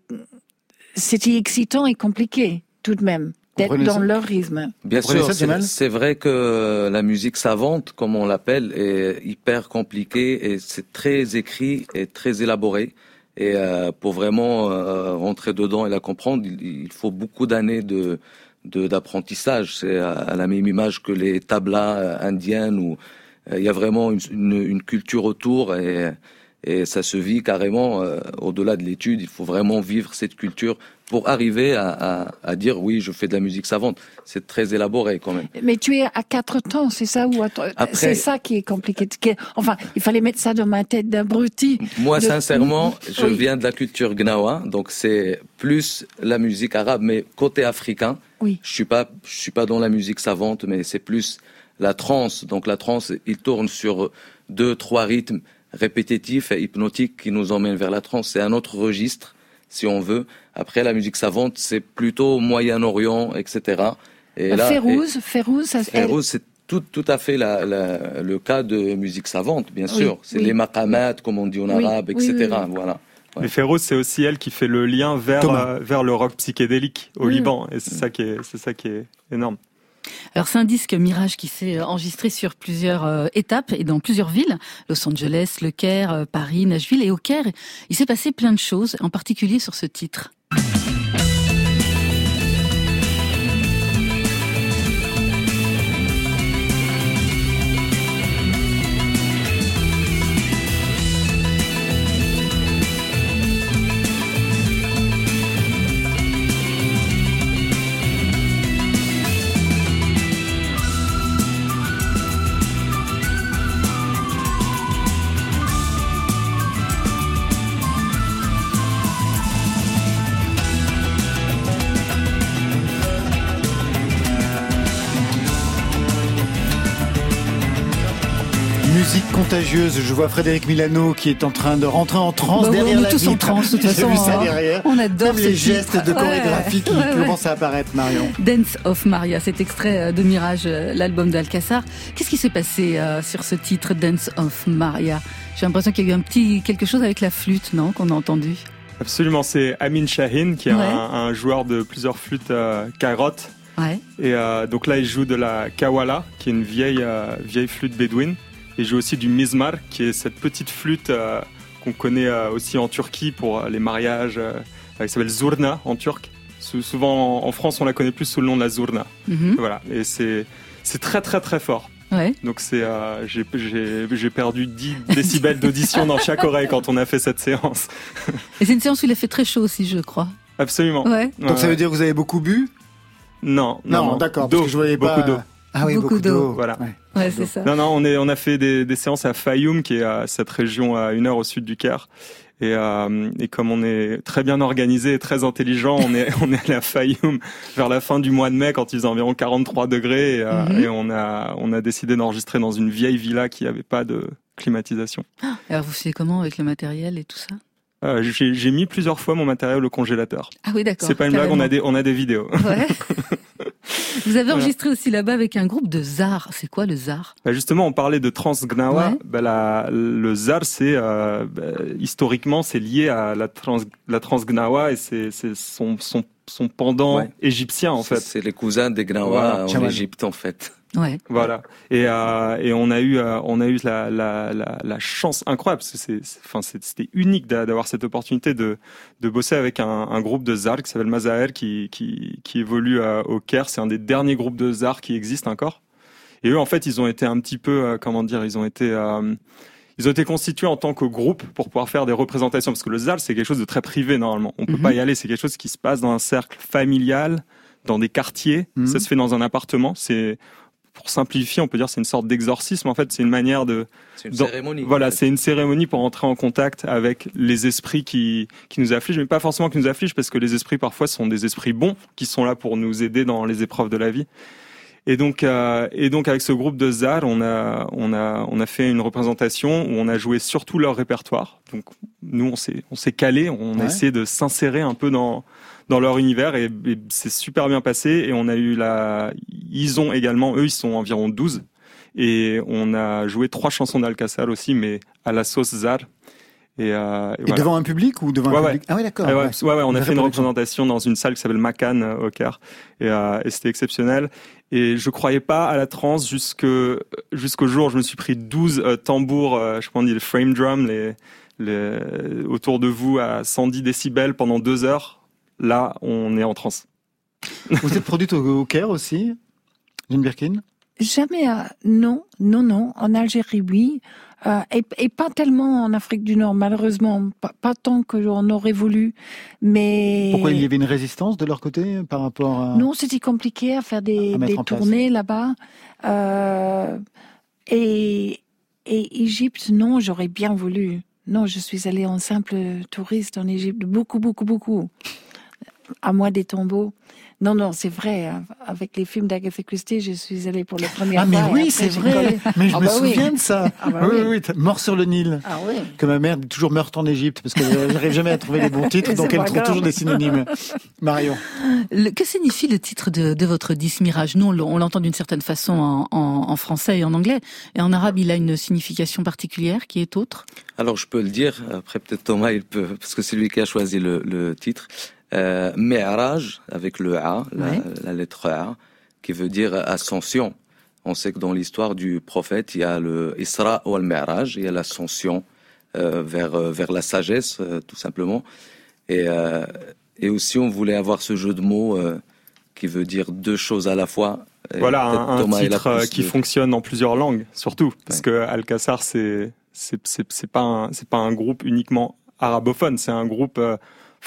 c'était excitant et compliqué tout de même d'être dans leur rythme. Bien sûr, c'est vrai que la musique savante, comme on l'appelle, est hyper compliquée et c'est très écrit et très élaboré. Et euh, pour vraiment euh, rentrer dedans et la comprendre, il, faut beaucoup d'années de d'apprentissage. C'est à, la même image que les tablas euh, indiennes où il y a vraiment une, une, une culture autour et, et ça se vit carrément au-delà de l'étude. Il faut vraiment vivre cette culture pour arriver à, à, à, dire oui, je fais de la musique savante. C'est très élaboré quand même. Mais tu es à quatre temps, c'est ça ou c'est ça qui est compliqué. Enfin, il fallait mettre ça dans ma tête d'abruti. Moi, sincèrement, je viens de la culture gnawa, donc c'est plus la musique arabe, mais côté africain. Oui. Je suis pas, je suis pas dans la musique savante, mais c'est plus la trance. Donc la trance, il tourne sur deux, trois rythmes répétitifs et hypnotiques qui nous emmènent vers la trance. C'est un autre registre, si on veut. Après, la musique savante, c'est plutôt Moyen-Orient, etc. Et là, Férouz, Férouz, ça Férouz, c'est tout, tout à fait la, la, le cas de musique savante, bien sûr. C'est les maqamat, comme on dit en arabe, etc. Voilà. Mais Férouz, c'est aussi elle qui fait le lien vers, euh, vers le rock psychédélique au Liban. Et c'est ça qui est, c'est ça qui est énorme. Alors c'est un disque Mirage qui s'est enregistré sur plusieurs euh, étapes et dans plusieurs villes, Los Angeles, Le Caire, euh, Paris, Nashville et au Caire, il s'est passé plein de choses, en particulier sur ce titre. Contagieuse. Je vois Frédéric Milano qui est en train de rentrer en transe bah derrière on est tous en transe, de toute façon. Hein. On adore Même les gestes de chorégraphie qui commencent à apparaître, Marion. Dance of Maria, cet extrait euh, de Mirage, euh, l'album d'Alcassar. Qu'est-ce qui s'est passé euh, sur ce titre, Dance of Maria? J'ai l'impression qu'il y a eu un petit quelque chose avec la flûte, non, qu'on a entendu? Absolument, c'est Amin Shahin qui est un, joueur de plusieurs flûtes euh, carottes. Ouais. Et donc là, il joue de la kawala, qui est une vieille vieille flûte bédouine. Et joue aussi du mizmar, qui est cette petite flûte euh, qu'on connaît euh, aussi en Turquie pour euh, les mariages. qui s'appelle zurna en turc. Souvent en France, on la connaît plus sous le nom de la zurna. Mhm. Voilà. Et c'est c'est très très très fort. Ouais. Donc c'est j'ai j'ai perdu 10 décibels d'audition dans chaque oreille quand on a fait cette séance. Et c'est une séance où il a fait très chaud aussi, je crois. Absolument. Ouais. Donc ça veut dire que vous avez beaucoup bu? Non. Non, d'accord. Parce que je voyais beaucoup d'eau. Ah oui, beaucoup, d'eau. Voilà. Ouais, c'est ça. Non, non, on, est, on a fait des, des séances à Fayoum, qui est à cette région à une heure au sud du Caire. Et, euh, et comme on est très bien organisé et très intelligent, on est, on est allé à Fayoum vers la fin du mois de mai quand il faisait environ 43 degrés et, euh, Mhm. et on a, on a décidé d'enregistrer dans une vieille villa qui n'avait pas de climatisation. Alors vous savez comment avec le matériel et tout ça? Euh, J'ai j'ai mis plusieurs fois mon matériel au congélateur. Ah oui, d'accord. C'est pas une blague, on a des, on a des vidéos. Ouais. Vous avez Voilà. enregistré aussi là-bas avec un groupe de zar. C'est quoi le zar Bah justement, on parlait de transgnawa. Ouais. Bah la, le zar, c'est euh, bah, historiquement, c'est lié à la trans, la transgnawa et c'est c'est son, son, son pendant Ouais. égyptien en fait. C'est les cousins des Gnawa Voilà, en. Égypte, en fait. Ouais. Voilà. Et, euh, et on a eu, euh, on a eu la, la, la, la chance incroyable, parce que c'est, enfin, c'était unique d'a- d'avoir cette opportunité de, de bosser avec un, un groupe de zar qui s'appelle Mazaher, qui, qui, qui évolue euh, au Caire. C'est un des derniers groupes de zar qui existent encore. Et eux, en fait, ils ont été un petit peu, comment dire, ils ont été, ils ont été constitués en tant que groupe pour pouvoir faire des représentations, parce que le ZAL, c'est quelque chose de très privé normalement. On peut Mhm. pas y aller, c'est quelque chose qui se passe dans un cercle familial, dans des quartiers. Mhm. Ça se fait dans un appartement. C'est pour simplifier, on peut dire c'est une sorte d'exorcisme. En fait, c'est une manière de C'est une dans- cérémonie. Voilà, c'est une cérémonie pour entrer en contact avec les esprits qui, qui nous affligent, mais pas forcément qui nous affligent, parce que les esprits parfois sont des esprits bons, qui sont là pour nous aider dans les épreuves de la vie. Et donc, euh, et donc avec ce groupe de ZAR, on a, on a, on a fait une représentation où on a joué surtout leur répertoire. Donc nous, on s'est, on s'est calé, on a essayé de s'insérer un peu dans dans leur univers et, et c'est super bien passé. Et on a eu la, ils ont également, eux, ils sont environ 12 et on a joué trois chansons d'Alcazar aussi, mais à la sauce ZAR. Et, euh, Et voilà. devant un public ou devant Ouais, un ouais. public? Ah oui, d'accord. Ouais, ouais. on a fait une représentation dans une salle qui s'appelle Macan euh, au Caire et, euh, et c'était exceptionnel. Et je croyais pas à la trance jusque jusqu'au jour où je me suis pris 12 euh, tambours, je sais pas on dit les frame drums, les, les autour de vous à 110 décibels pendant deux heures. Là, on est en transe. Vous êtes produite au, au Caire aussi, Jane Birkin? Jamais, euh, non, non, non. En Algérie, oui. Euh, et, et pas tellement en Afrique du Nord, malheureusement. Pas, pas tant que l'on aurait voulu. Mais. Pourquoi il y avait une résistance de leur côté par rapport à... Non, c'était compliqué à faire des, À des tournées là-bas. Euh, et, et Égypte, non, j'aurais bien voulu. Non, je suis allée en simple touriste en Égypte, beaucoup, beaucoup, beaucoup. À moi des tombeaux. Non, non, c'est vrai. hein. Avec les films d'Agatha Christie, je suis allée pour la première Ah fois. mais et oui, c'est vrai. Mais je Ah me bah oui. souviens de ça. Ah bah oui, oui. oui, Mort sur le Nil. Ah oui. Que ma mère dit toujours meurtre en Égypte parce que j'arrive jamais à trouver les bons titres, donc elle trouve grave. toujours des synonymes. Marion. Le- que signifie le titre de, de votre disque Mirage? Nous, on l'entend d'une certaine façon en, en- en français et en anglais. Et en arabe, il a une signification particulière qui est autre? Alors je peux le dire, après peut-être Thomas il peut, parce que c'est lui qui a choisi le, le titre. Euh, Mi'raj, avec le A, la, Ouais. la lettre A, qui veut dire ascension. On sait que dans l'histoire du prophète, il y a le Isra ou al-Mi'raj, il y a l'ascension euh, vers, euh, vers la sagesse, euh, tout simplement. Et, euh, et aussi, on voulait avoir ce jeu de mots euh, qui veut dire deux choses à la fois. Et Voilà un, titre qui de- fonctionne en plusieurs langues, surtout parce que Alcazar c'est c'est c'est c'est pas un, pas un groupe uniquement arabophone, c'est un groupe euh,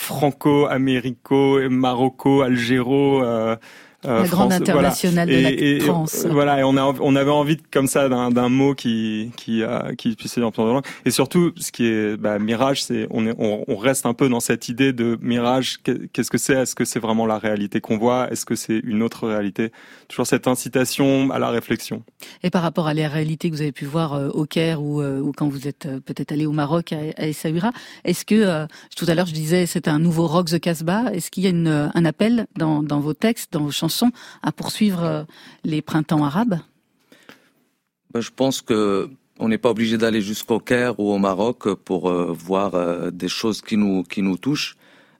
franco-américo, maroco, algéro. Euh, euh, La grande France- internationale de la et, trance. et voilà, et on a on avait envie comme ça d'un mot qui qui euh, qui puisse être en. Et surtout, ce qui est bah, mirage, c'est on est on, on reste un peu dans cette idée de mirage. Qu'est- Qu'est-ce que c'est? Est-ce que c'est vraiment la réalité qu'on voit? Est-ce que c'est une autre réalité? Toujours cette incitation à la réflexion. Et par rapport à la réalité que vous avez pu voir euh, au Caire ou, euh, ou quand vous êtes euh, peut-être allé au Maroc à, à Essaouira, est-ce que euh, tout à l'heure je disais c'est un nouveau rock the Casbah Est-ce qu'il y a une, euh, un appel dans, dans vos textes, dans vos chansons, à poursuivre euh, les printemps arabes? Ben, je pense que on n'est pas obligé d'aller jusqu'au Caire ou au Maroc pour euh, voir euh, des choses qui nous qui nous touchent.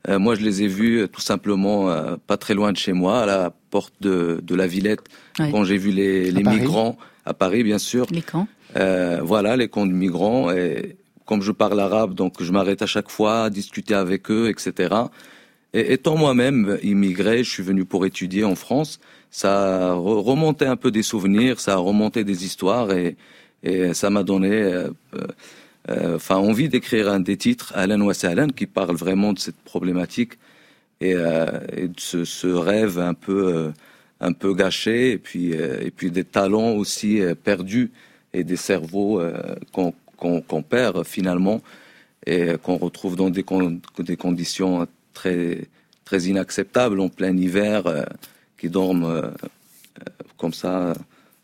Euh, moi, je les ai vus tout simplement pas très loin de chez moi, à la porte de, de la Villette, quand j'ai vu les, migrants à Paris, bien sûr. Les camps voilà, les camps de migrants. Et comme je parle arabe, donc je m'arrête à chaque fois à discuter avec eux, etc. Et étant moi-même immigré, je suis venu pour étudier en France. Ça a re- remonté un peu des souvenirs, ça a remonté des histoires et, et ça m'a donné, euh, euh, enfin, envie d'écrire un des titres, Alan Wassalan, qui parle vraiment de cette problématique et, euh, et de ce, ce rêve un peu, euh, un peu gâché et puis, euh, et puis des talents aussi euh, perdus et des cerveaux qu'on qu'on qu'on perd finalement et qu'on retrouve dans des, des conditions très, très inacceptables en plein hiver, euh, qui dorment euh, euh, comme ça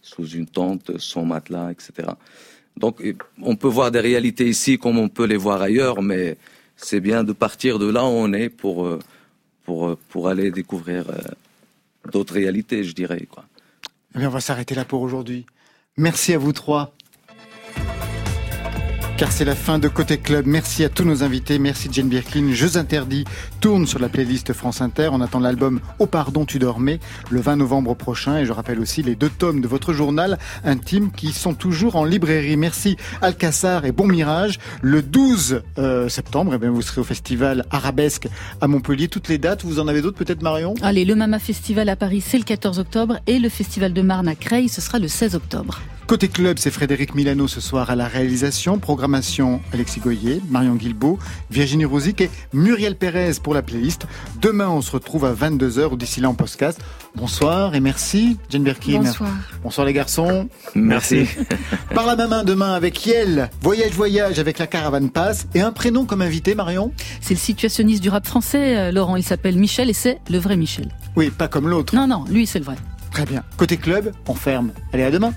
sous une tente, sans matelas, etc. Donc on peut voir des réalités ici comme on peut les voir ailleurs, mais c'est bien de partir de là où on est pour, pour, pour aller découvrir d'autres réalités, je dirais. Quoi. Eh bien, on va s'arrêter là pour aujourd'hui. Merci à vous trois. Car c'est la fin de Côté Club. Merci à tous nos invités. Merci Jane Birkin. Jeux interdits tourne sur la playlist France Inter. On attend l'album Au pardon tu dormais le 20 novembre prochain. Et je rappelle aussi les deux tomes de votre journal intime qui sont toujours en librairie. Merci Alcassar et Bon Mirage. Le 12 euh, septembre, eh bien, vous serez au festival Arabesque à Montpellier. Toutes les dates, vous en avez d'autres peut-être Marion? Allez, le Mama Festival à Paris, c'est le 14 octobre et le Festival de Marne à Creil, ce sera le 16 octobre. Côté club, c'est Frédéric Milano ce soir à la réalisation, programmation Alexis Goyer, Marion Guilbault, Virginie Rosic et Muriel Pérez pour la playlist. Demain, on se retrouve à 22h ou d'ici là en podcast. Bonsoir et merci, Jane Birkin. Bonsoir. Bonsoir les garçons. Merci. Par la même main demain avec Yel, Voyage Voyage avec la caravane passe et un prénom comme invité, Marion? C'est le situationniste du rap français, euh, Laurent. Il s'appelle Michel et c'est le vrai Michel. Oui, pas comme l'autre. Non, non, lui c'est le vrai. Très bien. Côté club, on ferme. Allez, à demain.